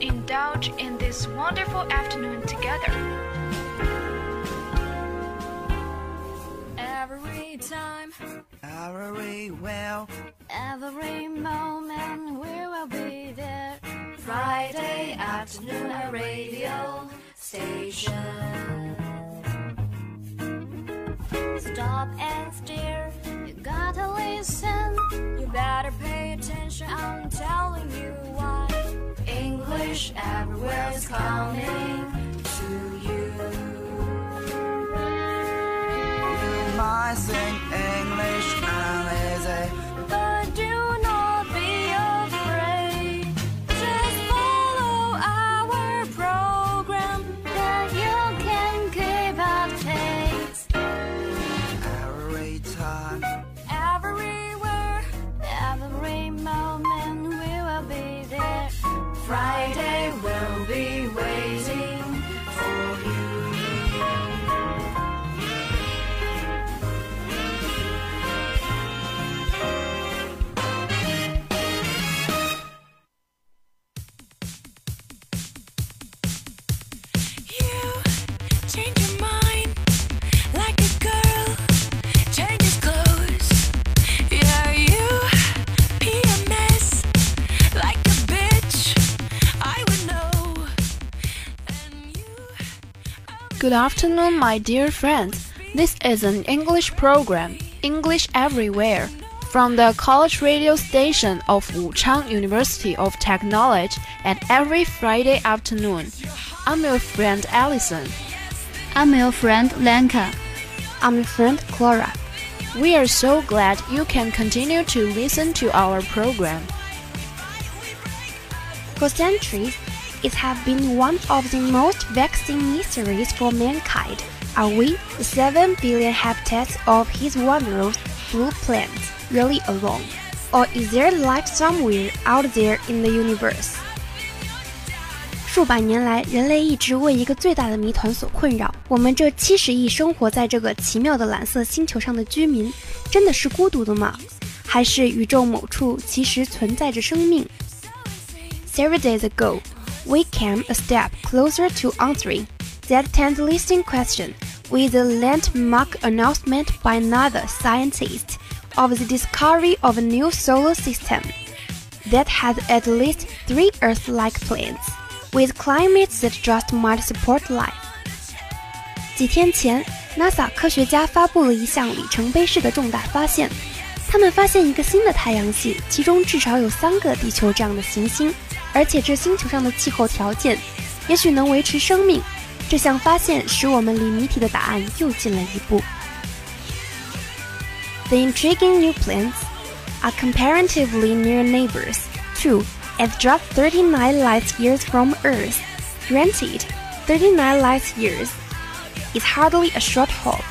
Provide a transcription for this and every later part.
indulge in this wonderful afternoon together. Every time, Every well, every moment, we will be there. Friday afternoon, a radio station. Stop and stare, you gotta listen. You better pay attention, I'm telling you. English everywhere is coming to you. you might sing English Good afternoon, my dear friends. This is an English program, English Everywhere, from the college radio station of Wuchang University of Technology at every Friday afternoon. I'm your friend Allison. I'm your friend Lenka. I'm your friend Clara. We are so glad you can continue to listen to our program. For centuries, it has been one of the most vexing mysteries for mankind. Are we, the 7 billion habitats of his wondrous blue planet, really alone? Or is there life somewhere out there in the universe? 数百年来，人类一直为一个最大的谜团所困扰：我们这七十亿生活在这个奇妙的蓝色星球上的居民，真的是孤独的吗？还是宇宙某处其实存在着生命？Several days ago, we came a step closer to answering that tantalizing question with the landmark announcement by another scientist of the discovery of a new solar system that has at least three Earth-like planets with climates that just might support life. 几天前，NASA 科学家发布了一项里程碑式的重大发现，他们发现一个新的太阳系，其中至少有三个地球这样的行星， 而且这星球上的气候条件也许能维持生命。这项发现使我们离谜题的答案又近了一步。The intriguing new planets are comparatively near neighbors, too, at just 39 light years from Earth. Granted, 39 light years is hardly a short hop.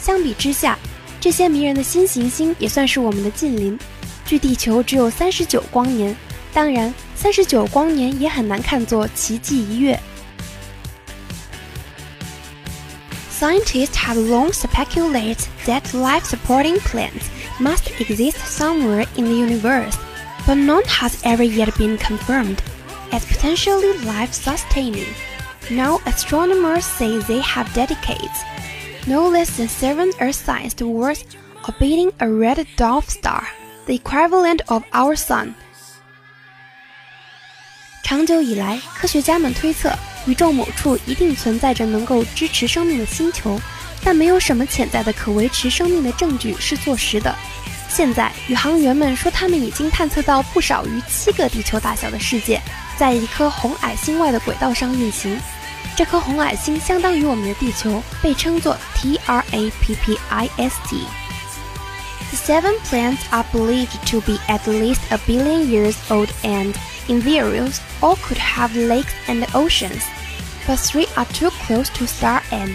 相比之下，这些迷人的新行星也算是我们的近邻，距地球只有三十九光年。 当然，三十九光年也很难看作奇迹一跃。Scientists have long speculated that life-supporting plants must exist somewhere in the universe, but none has ever yet been confirmed as potentially life-sustaining. Now astronomers say they have dedicated no less than seven Earth-sized worlds orbiting a red dwarf star, the equivalent of our sun. 长久以来，科学家们推测宇宙某处一定存在着能够支持生命的星球，但没有什么潜在的可维持生命的证据是坐实的。现在，宇航员们说他们已经探测到不少于七个地球大小的世界，在一颗红矮星外的轨道上运行。这颗红矮星相当于我们的地球，被称作 TRAPPIST。The seven planets are believed to be at least a billion years old and, in theory, all could have lakes and oceans, but three are too close to star and,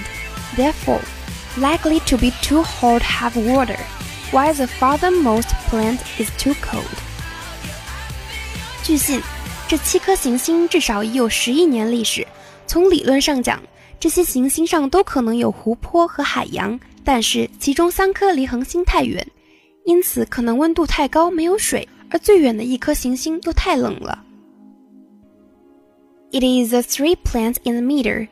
therefore, likely to be too hot to have water, while the farthermost planet is too cold. 据信，这七颗行星至少已有十亿年历史。从理论上讲，这些行星上都可能有湖泊和海洋，但是其中三颗离恒星太远，因此可能温度太高没有水， 而最远的一颗行星又太冷了。 It is the three plants in the middle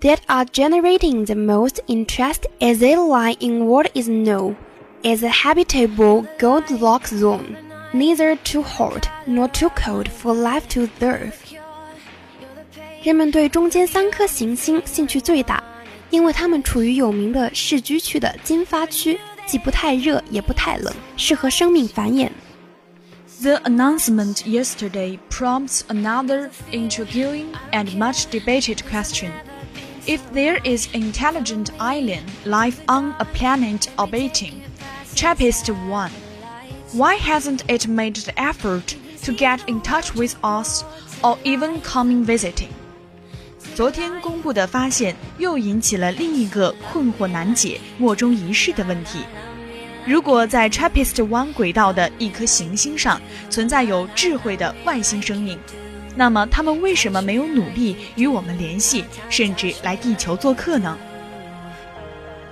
that are generating the most interest as they lie in what is known as a habitable Goldilocks zone, neither too hot nor too cold for life to thrive. 人们对中间三颗行星兴趣最大，因为它们处于有名的市居区的金发区，既不太热也不太冷，适合生命繁衍。 The announcement yesterday prompts another intriguing and much debated question. If there is intelligent alien life on a planet orbiting TRAPPIST 1, why hasn't it made the effort to get in touch with us or even coming visiting? 昨天公布的发现又引起了另一个困惑难解、莫衷一是的问题。 如果在 TRAPPIST-1 轨道的一颗行星上存在有智慧的外星生命，那么他们为什么没有努力与我们联系，甚至来地球做客呢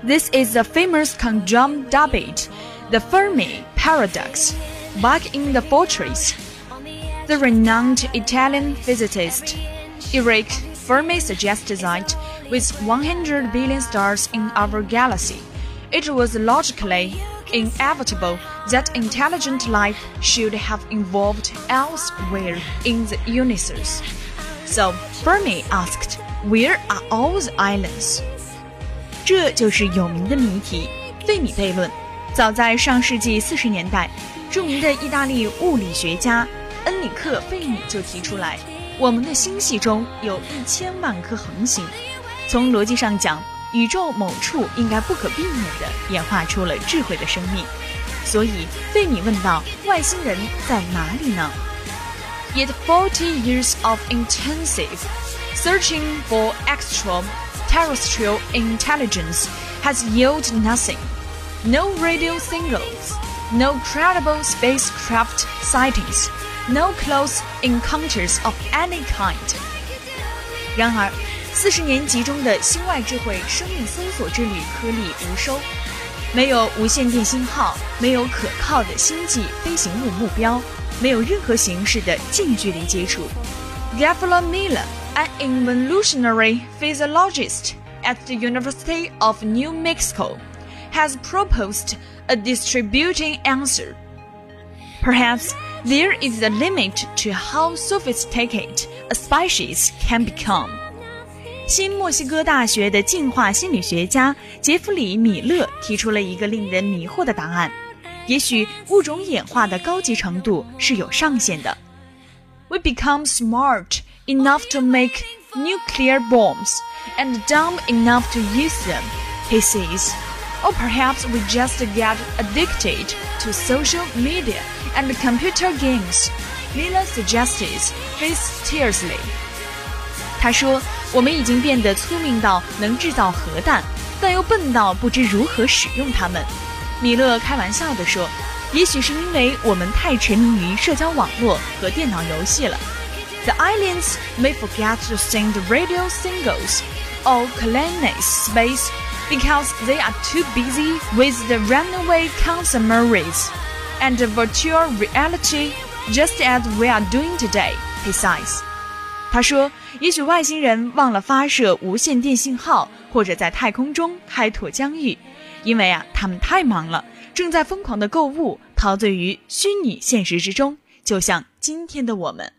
？This is the famous conjunct debate, the Fermi paradox, back in the fortress. The renowned Italian physicist Enrico Fermi suggested that with 100 billion stars in our galaxy, it was logically inevitable that intelligent life should have evolved elsewhere in the universe. So Fermi asked, Where are all the islands? 这就是有名的谜题——费米悖论。早在上世纪四十年代，著名的意大利物理学家恩里克·费米就提出来，我们的星系中有一千万颗恒星。从逻辑上讲，宇宙某处应该不可避免地演化出了智慧的生命。所以，费米问道：外星人在哪里呢？Yet forty years of intensive searching for extraterrestrial intelligence has yielded nothing. No radio signals, no credible spacecraft sightings, no close encounters of any kind. 然而， 四十年集中的星外智慧生命搜索之旅颗粒无收，没有无线电信号，没有可靠的星际飞行物目标，没有任何形式的近距离接触。Geoffrey Miller, an evolutionary psychologist at the University of New Mexico, has proposed a distributing answer. Perhaps there is a limit to how sophisticated a species can become. 新墨西哥大学的进化心理学家杰弗里·米勒提出了一个令人迷惑的答案：也许物种演化的高级程度是有上限的。We become smart enough to make nuclear bombs and dumb enough to use them, he says. Or perhaps we just get addicted to social media and computer games, Miller suggests mysteriously. 他说：“我们已经变得聪明到能制造核弹，但又笨到不知如何使用它们。”米勒开玩笑地说：“也许是因为我们太沉迷于社交网络和电脑游戏了。The aliens may forget to send radio signals or colonize space because they are too busy with the runaway consumerism and virtual reality, just as we are doing today,” he says. 他说：“也许外星人忘了发射无线电信号，或者在太空中开拓疆域，因为啊，他们太忙了，正在疯狂的购物，陶醉于虚拟现实之中，就像今天的我们。”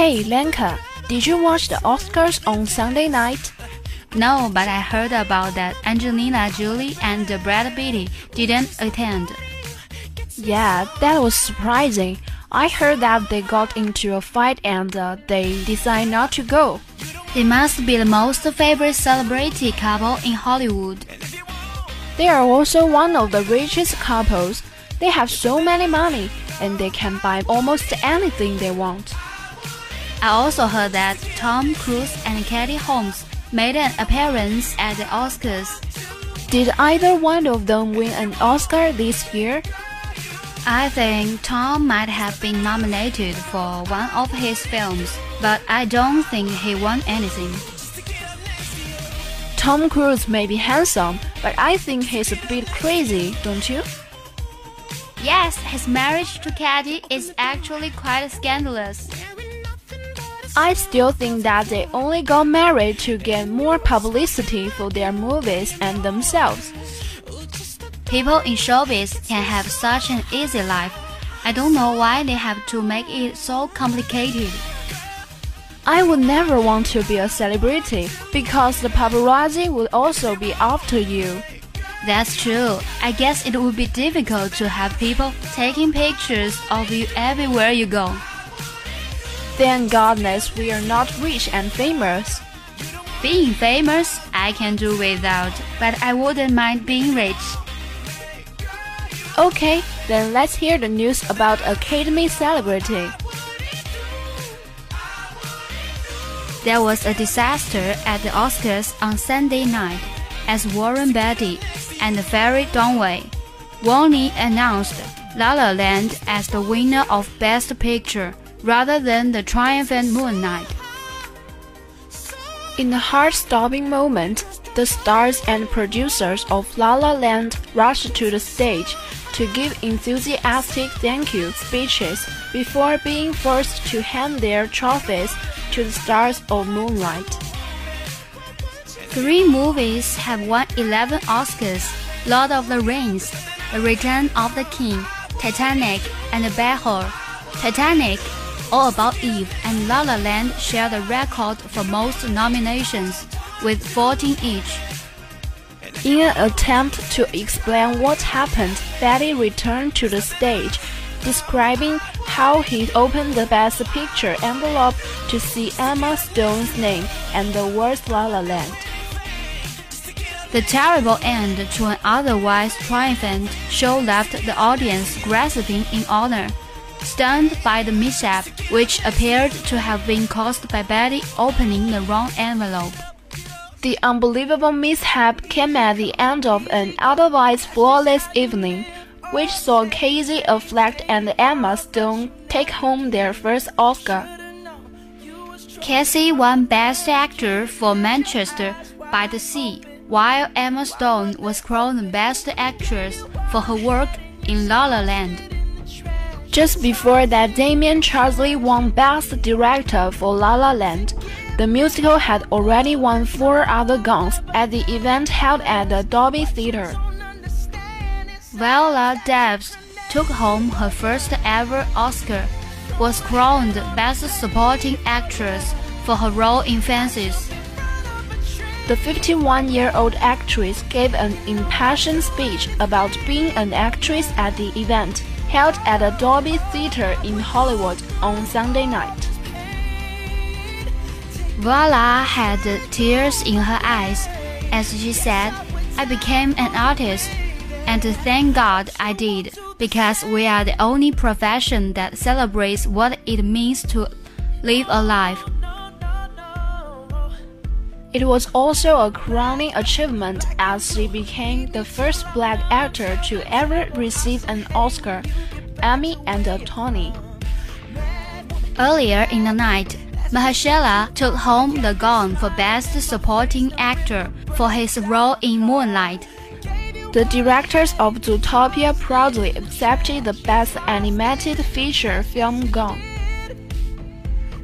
Hey, Lenka, did you watch the Oscars on Sunday night? No, but I heard about that Angelina Jolie and Brad Pitt didn't attend. Yeah, that was surprising. I heard that they got into a fight and uh, they decided not to go. They must be the most favorite celebrity couple in Hollywood. They are also one of the richest couples. They have so many money and they can buy almost anything they want. I also heard that Tom Cruise and Katie Holmes made an appearance at the Oscars. Did either one of them win an Oscar this year? I think Tom might have been nominated for one of his films, but I don't think he won anything. Tom Cruise may be handsome, but I think he's a bit crazy, don't you? Yes, his marriage to Katie is actually quite scandalous. I still think that they only got married to get more publicity for their movies and themselves. People in showbiz can have such an easy life. I don't know why they have to make it so complicated. I would never want to be a celebrity because the paparazzi would also be after you. That's true. I guess it would be difficult to have people taking pictures of you everywhere you go. Thank goodness we are not rich and famous. Being famous, I can do without, but I wouldn't mind being rich. Okay, then let's hear the news about Academy celebrity. There was a disaster at the Oscars on Sunday night as Warren Beatty and Faye Dunaway warmly announced La La Land as the winner of Best Picture rather than the triumphant Moonlight. In the heart-stopping moment, the stars and producers of La La Land rushed to the stage to give enthusiastic thank you speeches before being forced to hand their trophies to the stars of Moonlight. Three movies have won 11 Oscars Lord of the Rings, The Return of the King, Titanic, and Ben-Hur. Titanic, All About Eve, and La La Land share the record for most nominations, with 14 each. In an attempt to explain what happened, Beatty returned to the stage, describing how he opened the Best Picture envelope to see Emma Stone's name and the words La La Land. The terrible end to an otherwise triumphant show left the audience grasping in honor, stunned by the mishap, which appeared to have been caused by Beatty opening the wrong envelope. The unbelievable mishap came at the end of an otherwise flawless evening, which saw Casey Affleck and Emma Stone take home their first Oscar. Casey won Best Actor for Manchester by the Sea, while Emma Stone was crowned Best Actress for her work in La La Land. Just before that, Damien Chazelle won Best Director for La La Land. The musical had already won four other guns at the event held at the Dolby Theatre. Viola Davis took home her first ever Oscar, was crowned Best Supporting Actress for her role in Fences. The 51 year old actress gave an impassioned speech about being an actress at the event held at the Dolby Theatre in Hollywood on Sunday night. Viola had tears in her eyes as she said, I became an artist, and thank God I did, because we are the only profession that celebrates what it means to live a life. It was also a crowning achievement as she became the first black actor to ever receive an Oscar, Emmy, and a Tony. Earlier in the night, Mahershala took home the Gong for Best Supporting Actor for his role in Moonlight. The directors of Zootopia proudly accepted the Best Animated Feature Film Gong.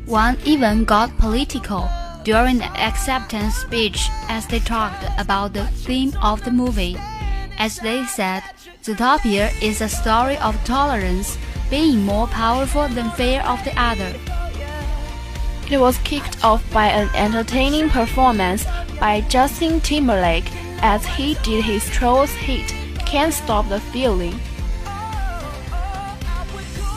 One even got political during the acceptance speech as they talked about the theme of the movie. As they said, Zootopia is a story of tolerance, being more powerful than fear of the other. It was kicked off by an entertaining performance by Justin Timberlake as he did his Trolls hit Can't Stop the Feeling.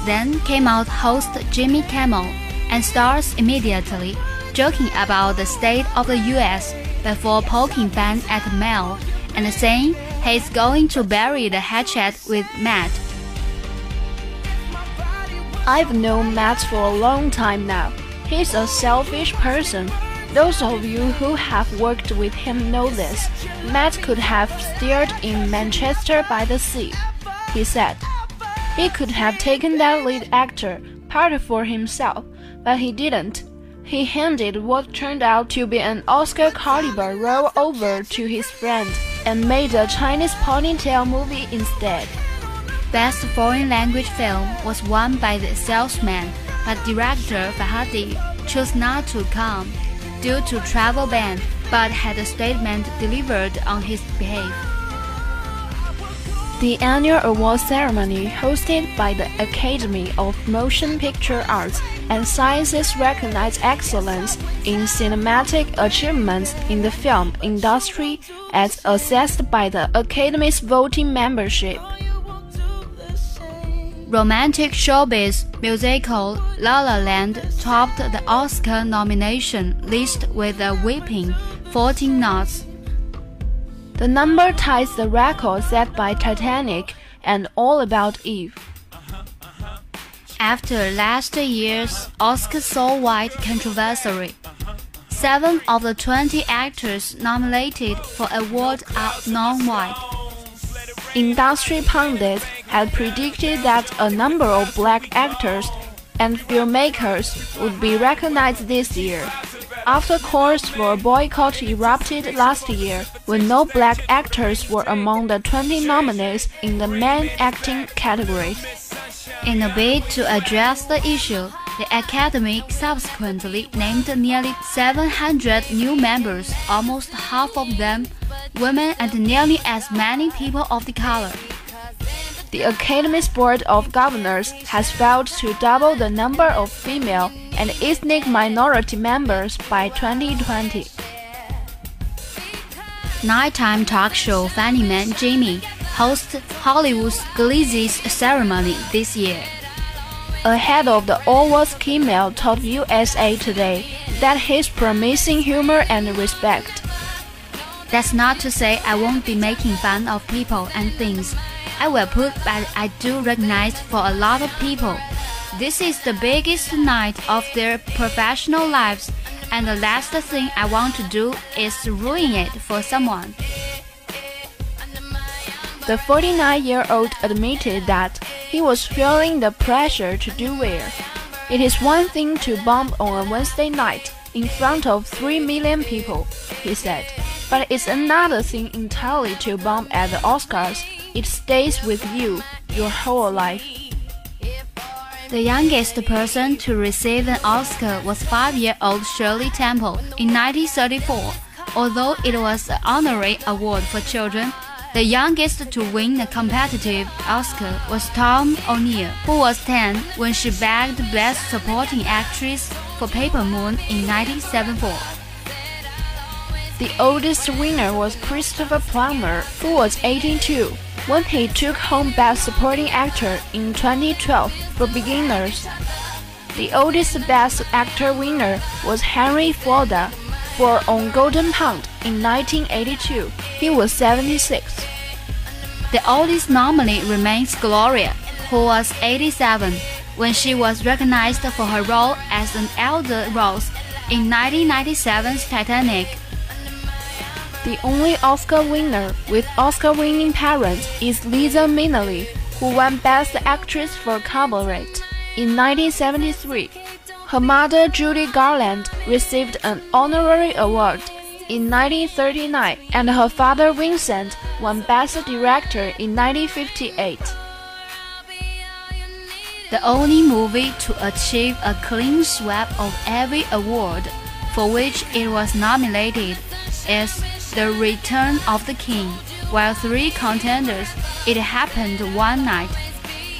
Then came out host Jimmy Kimmel and stars immediately, joking about the state of the US before poking fun at Mel and saying he's going to bury the hatchet with Matt. I've known Matt for a long time now. He's a selfish person. Those of you who have worked with him know this. Matt could have starred in Manchester by the Sea, he said. He could have taken that lead actor part for himself, but he didn't. He handed what turned out to be an Oscar caliber role over to his friend and made a Chinese ponytail movie instead. Best Foreign Language Film was won by The Salesman, but director Farhadi chose not to come due to travel ban, but had a statement delivered on his behalf. The annual award ceremony, hosted by the Academy of Motion Picture Arts and Sciences, recognized excellence in cinematic achievements in the film industry as assessed by the Academy's voting membership. Romantic showbiz musical La La Land topped the Oscar nomination list with a whopping 14 nods. The number ties the record set by Titanic and All About Eve. After last year's Oscar so wide controversy, seven of the 20 actors nominated for award are non-white. Industry pundits had predicted that a number of black actors and filmmakers would be recognized this year. After calls for a boycott erupted last year, when no black actors were among the 20 nominees in the main acting category. In a bid to address the issue, the Academy subsequently named nearly 700 new members, almost half of them women and nearly as many people of the color. The Academy's Board of Governors has vowed to double the number of female and ethnic minority members by 2020. Nighttime talk show Funny Man Jimmy hosts Hollywood's Glizzy's ceremony this year. Ahead of the awards, Kimmel told USA Today that he's promising humor and respect. That's not to say I won't be making fun of people and things. I will put, but I do recognize for a lot of people. This is the biggest night of their professional lives, and the last thing I want to do is ruin it for someone. The 49 year old admitted that he was feeling the pressure to do well. It is one thing to bomb on a Wednesday night in front of 3 million people, he said, but it's another thing entirely to bomb at the Oscars. It stays with you your whole life. The youngest person to receive an Oscar was five-year-old Shirley Temple in 1934. Although it was an honorary award for children, the youngest to win a competitive Oscar was Tatum O'Neal, who was 10 when she bagged Best Supporting Actress for Paper Moon in 1974. The oldest winner was Christopher Plummer, who was 82 when he took home Best Supporting Actor in 2012 for Beginners. The oldest Best Actor winner was Henry Fonda for On Golden Pond in 1982. He was 76. The oldest nominee remains Gloria, who was 87 when she was recognized for her role as an elder Rose in 1997's Titanic. The only Oscar winner with Oscar winning parents is Liza Minnelli, who won Best Actress for Cabaret in 1973. Her mother, Judy Garland, received an honorary award in 1939, and her father, Vincent, won Best Director in 1958. The only movie to achieve a clean sweep of every award for which it was nominated is The Return of the King, while three contenders It Happened One Night,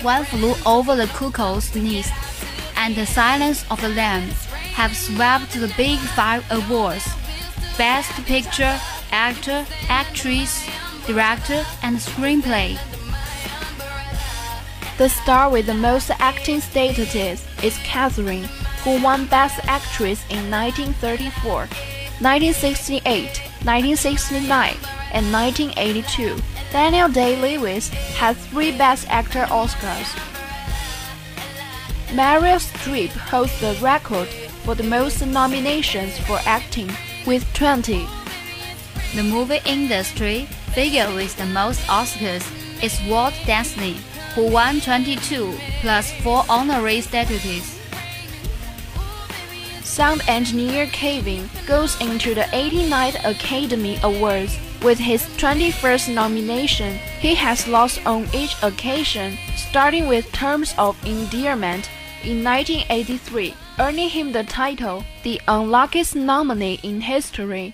One Flew Over the Cuckoo's Nest, and The Silence of the Lambs have swept the Big Five awards. Best Picture, Actor, Actress, Director, and Screenplay. The star with the most acting statuses is Katharine, who won Best Actress in 1934, 1968, 1969, and 1982. Daniel Day-Lewis had three Best Actor Oscars. Meryl Streep holds the record for the most nominations for acting, with 20. The movie industry figure with the most Oscars is Walt Disney, who won 22 plus 4 honorary statues. Sound engineer Kevin goes into the 89th Academy Awards with his 21st nomination. He has lost on each occasion, starting with Terms of Endearment in 1983, earning him the title the unluckiest nominee in history.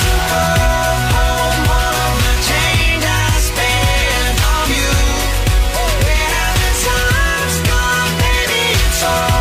trying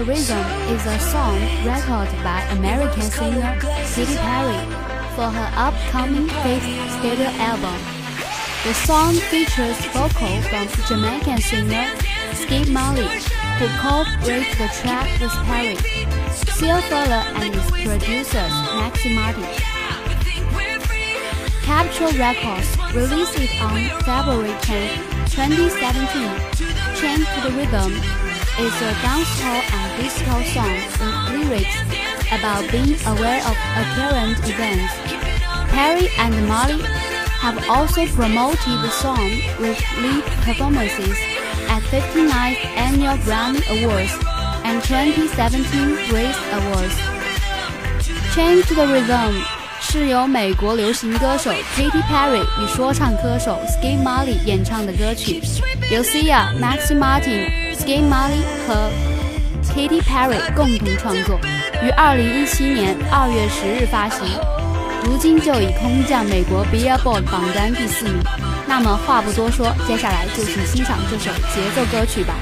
the Rhythm is a song recorded by American singer Katy Perry for her upcoming fifth studio album. The song features vocal from Jamaican singer Skip Marley, who co-wrote the track with Perry, Sia Furler and his producers Max Martin. Capitol Records released it on February 10, 2017. Chain to the Rhythm is a dancehall disco songs and lyrics about being aware of current events. Perry and Marley have also promoted the song with lead performances at 59th Annual Grammy Awards and 2017 Grace Awards. Chain to the Rhythm 是由美国流行歌手 Katy Perry 与说唱歌手 Skip Marley 演唱的歌曲，由 Sia、Max Martin、Skip Marley 和 Katy Perry 共同创作，于二零一七年二月十日发行。如今就已空降美国 Billboard 榜单第四名。那么话不多说，接下来就请欣赏这首节奏歌曲吧。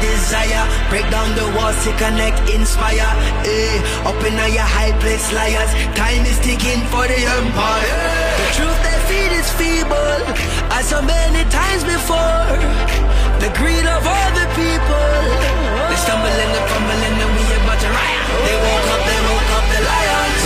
Desire. Break down the walls to connect, inspire. Eh, up in your high place, liars. Time is ticking for the empire. The truth they feed is feeble, as so many times before. The greed of all the people. They stumble and fumble and we about to riot. They woke up, they woke up the lions.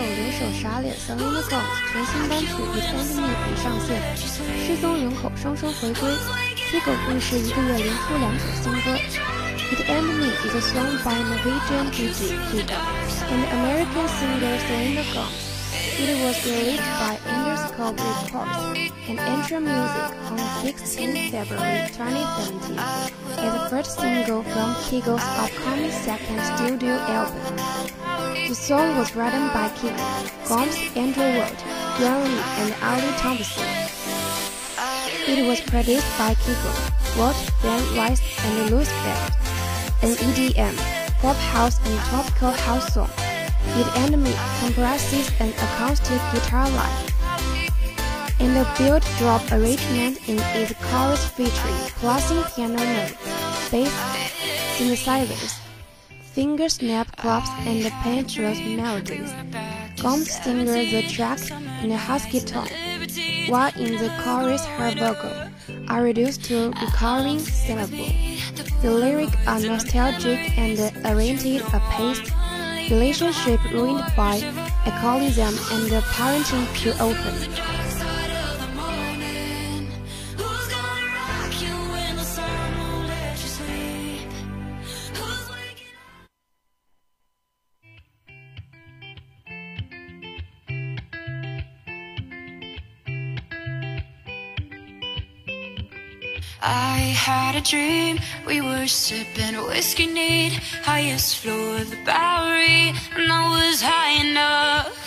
手联手傻脸祥 Unicorns 全新单曲《It Ain't Me》已上线，失踪人口双双回归，七狗故事一个月连出两首新歌。It Ain't Me is a song by Norwegian DJ Kygo and American singer Selena Gomez. It was released by Interscope Records and Ultra Music on 16 February 2017 as the first single from Kygo's upcoming second studio album. The song was written by Kygo, Gomez, Andrew Wood, Brian Lee, and Ali Tamposi. It was produced by Kygo, Wood, Dan Rice, and Louis Bell. An EDM, pop house, and tropical house song. It Me comprises an acoustic guitar line. And the build drop arrangement in its chorus featuring plussing piano notes, bass, synthesizers, finger snap claps, and the penetrous melodies. Gomez sings the track in a husky tone, while in the chorus her vocal are reduced to recurring syllable. The lyrics are nostalgic and oriented a paced relationship ruined by alcoholism and parenting too open. Dream, we were sipping whiskey neat, highest floor of the Bowery, and I was high enough.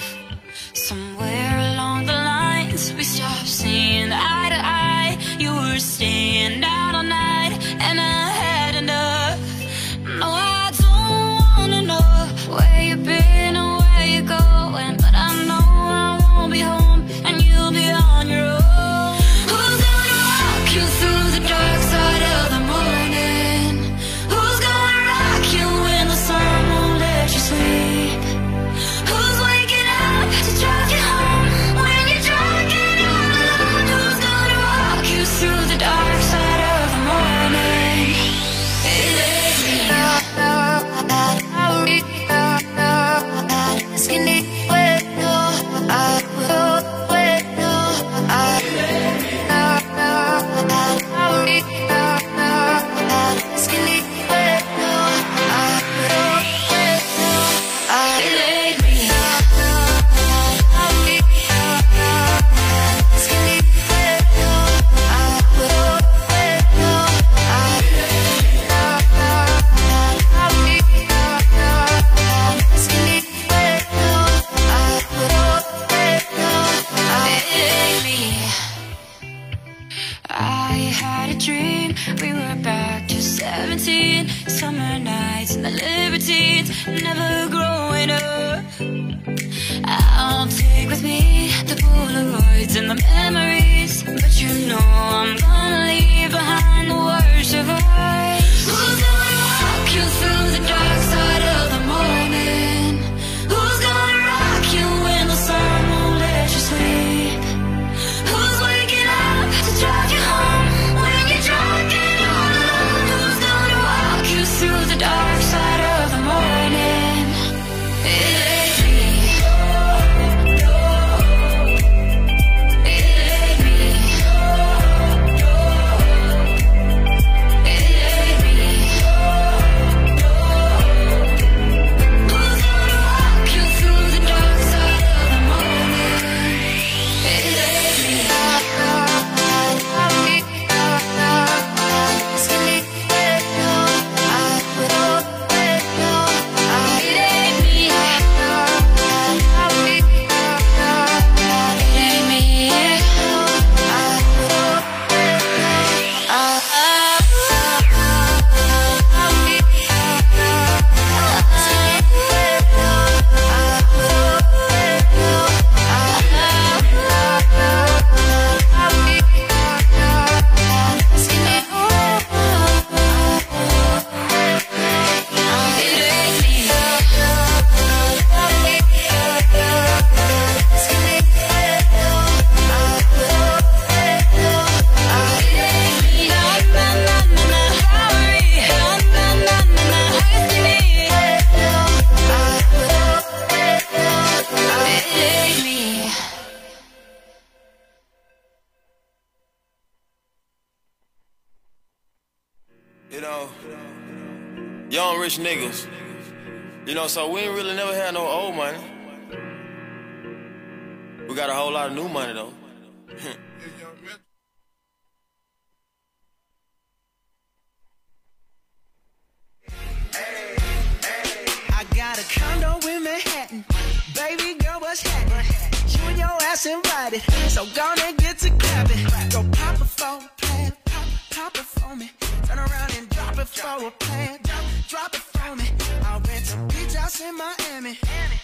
Baby girl. You and your ass invited. So gonna get to clapping. Go pop it for a plan. Pop, pop it for me. Turn around and drop it for a plan. Drop, drop it for me. I'll rent a beach house in Miami.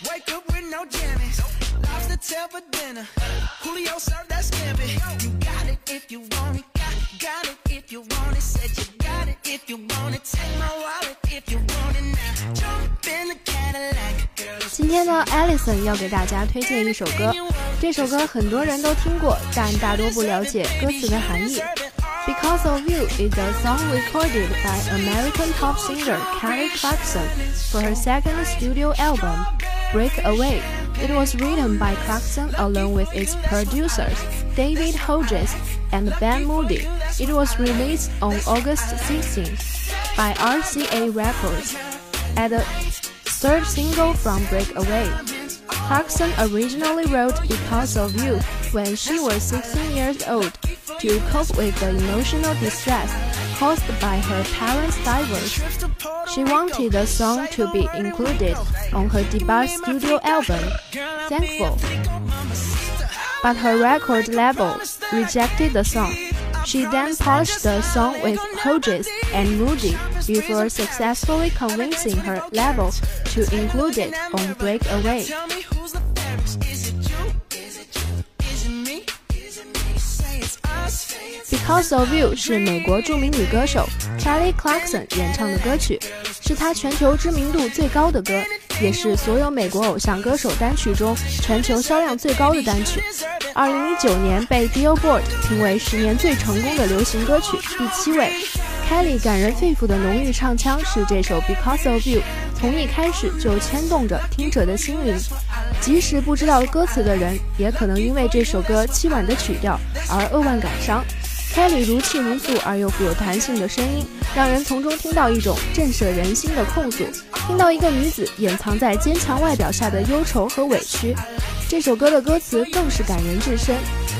Wake up with no jammies. Lobster tail for dinner. Julio served that scampi. You got it if you want it. Got, got it if you want it. Said you got it if you want it. Take my wallet if you want it now. Jump in the Cadillac. Girl, 今天呢，Alison 要给大家推荐一首歌，这首歌很多人都听过，但大多不了解歌词的含义。Because of You is a song recorded by American pop singer Kelly Clarkson for her second studio album, Breakaway. It was written by Clarkson along with its producers, David Hodges and Ben Moody. It was released on August 16 by RCA Records as the third single from Breakaway. Clarkson originally wrote Because of You when she was 16 years old to cope with the emotional distress caused by her parents' divorce. She wanted the song to be included on her debut studio album, Thankful. But her record label rejected the song. She then polished the song with Hodges and Moody before successfully convincing her label to include it on Breakaway. Because of You 是美国著名女歌手 Kelly Clarkson 演唱的歌曲，是她全球知名度最高的歌，也是所有美国偶像歌手单曲中全球销量最高的单曲。二零一九年被 Billboard 评为十年最成功的流行歌曲第七位。Kelly 感人肺腑的浓郁唱腔是这首 Because of You 从一开始就牵动着听者的心灵，即使不知道歌词的人，也可能因为这首歌凄婉的曲调而扼腕感伤。开里如泣如诉而又富有弹性的声音，让人从中听到一种震慑人心的控诉，听到一个女子掩藏在坚强外表下的忧愁和委屈。这首歌的歌词更是感人至深，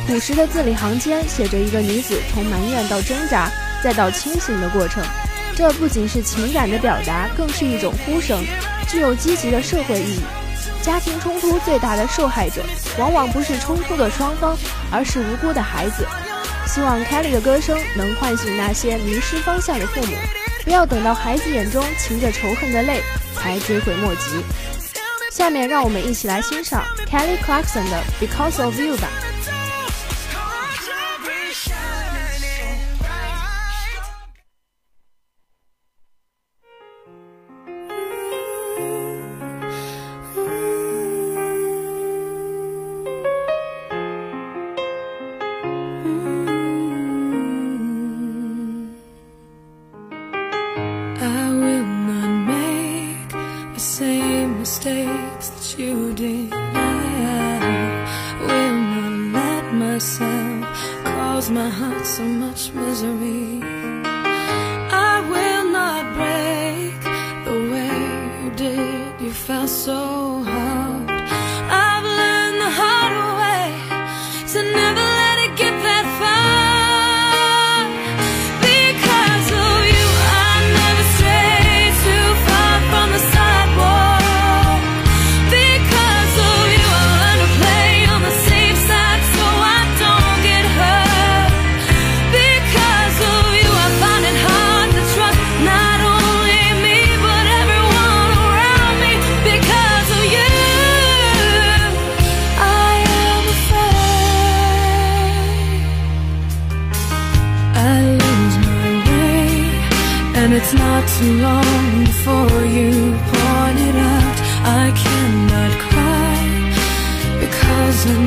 朴实的字里行间写着一个女子从埋怨到挣扎，再到清醒的过程。这不仅是情感的表达，更是一种呼声，具有积极的社会意义。家庭冲突最大的受害者，往往不是冲突的双方，而是无辜的孩子。希望 Kelly 的歌声能唤醒那些迷失方向的父母，不要等到孩子眼中噙着仇恨的泪才追悔莫及。下面让我们一起来欣赏 Kelly Clarkson 的《Because of You》吧。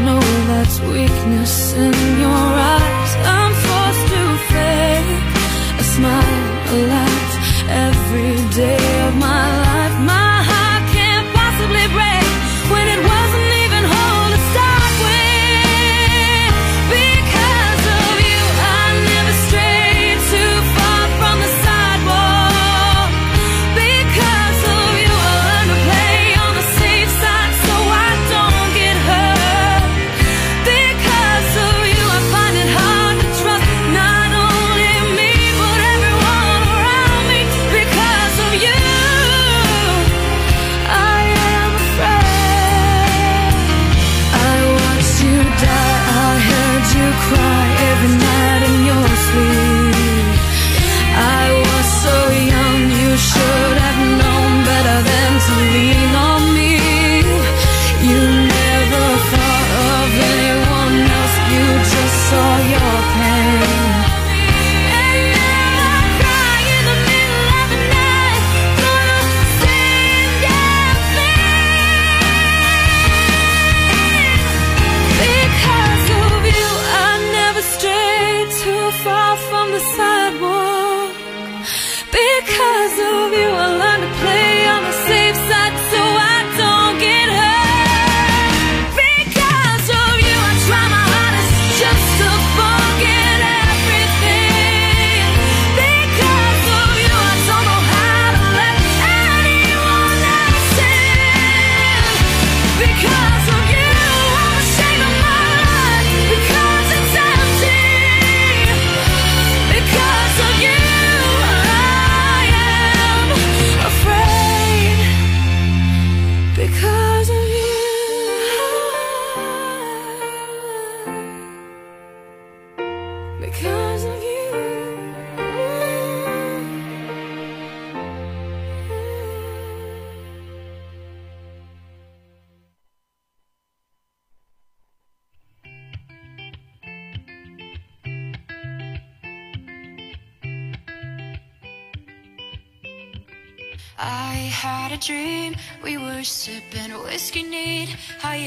Know that's weakness in your eyes. I'm forced to fake a smile, a laugh every day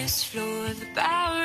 this floor, the power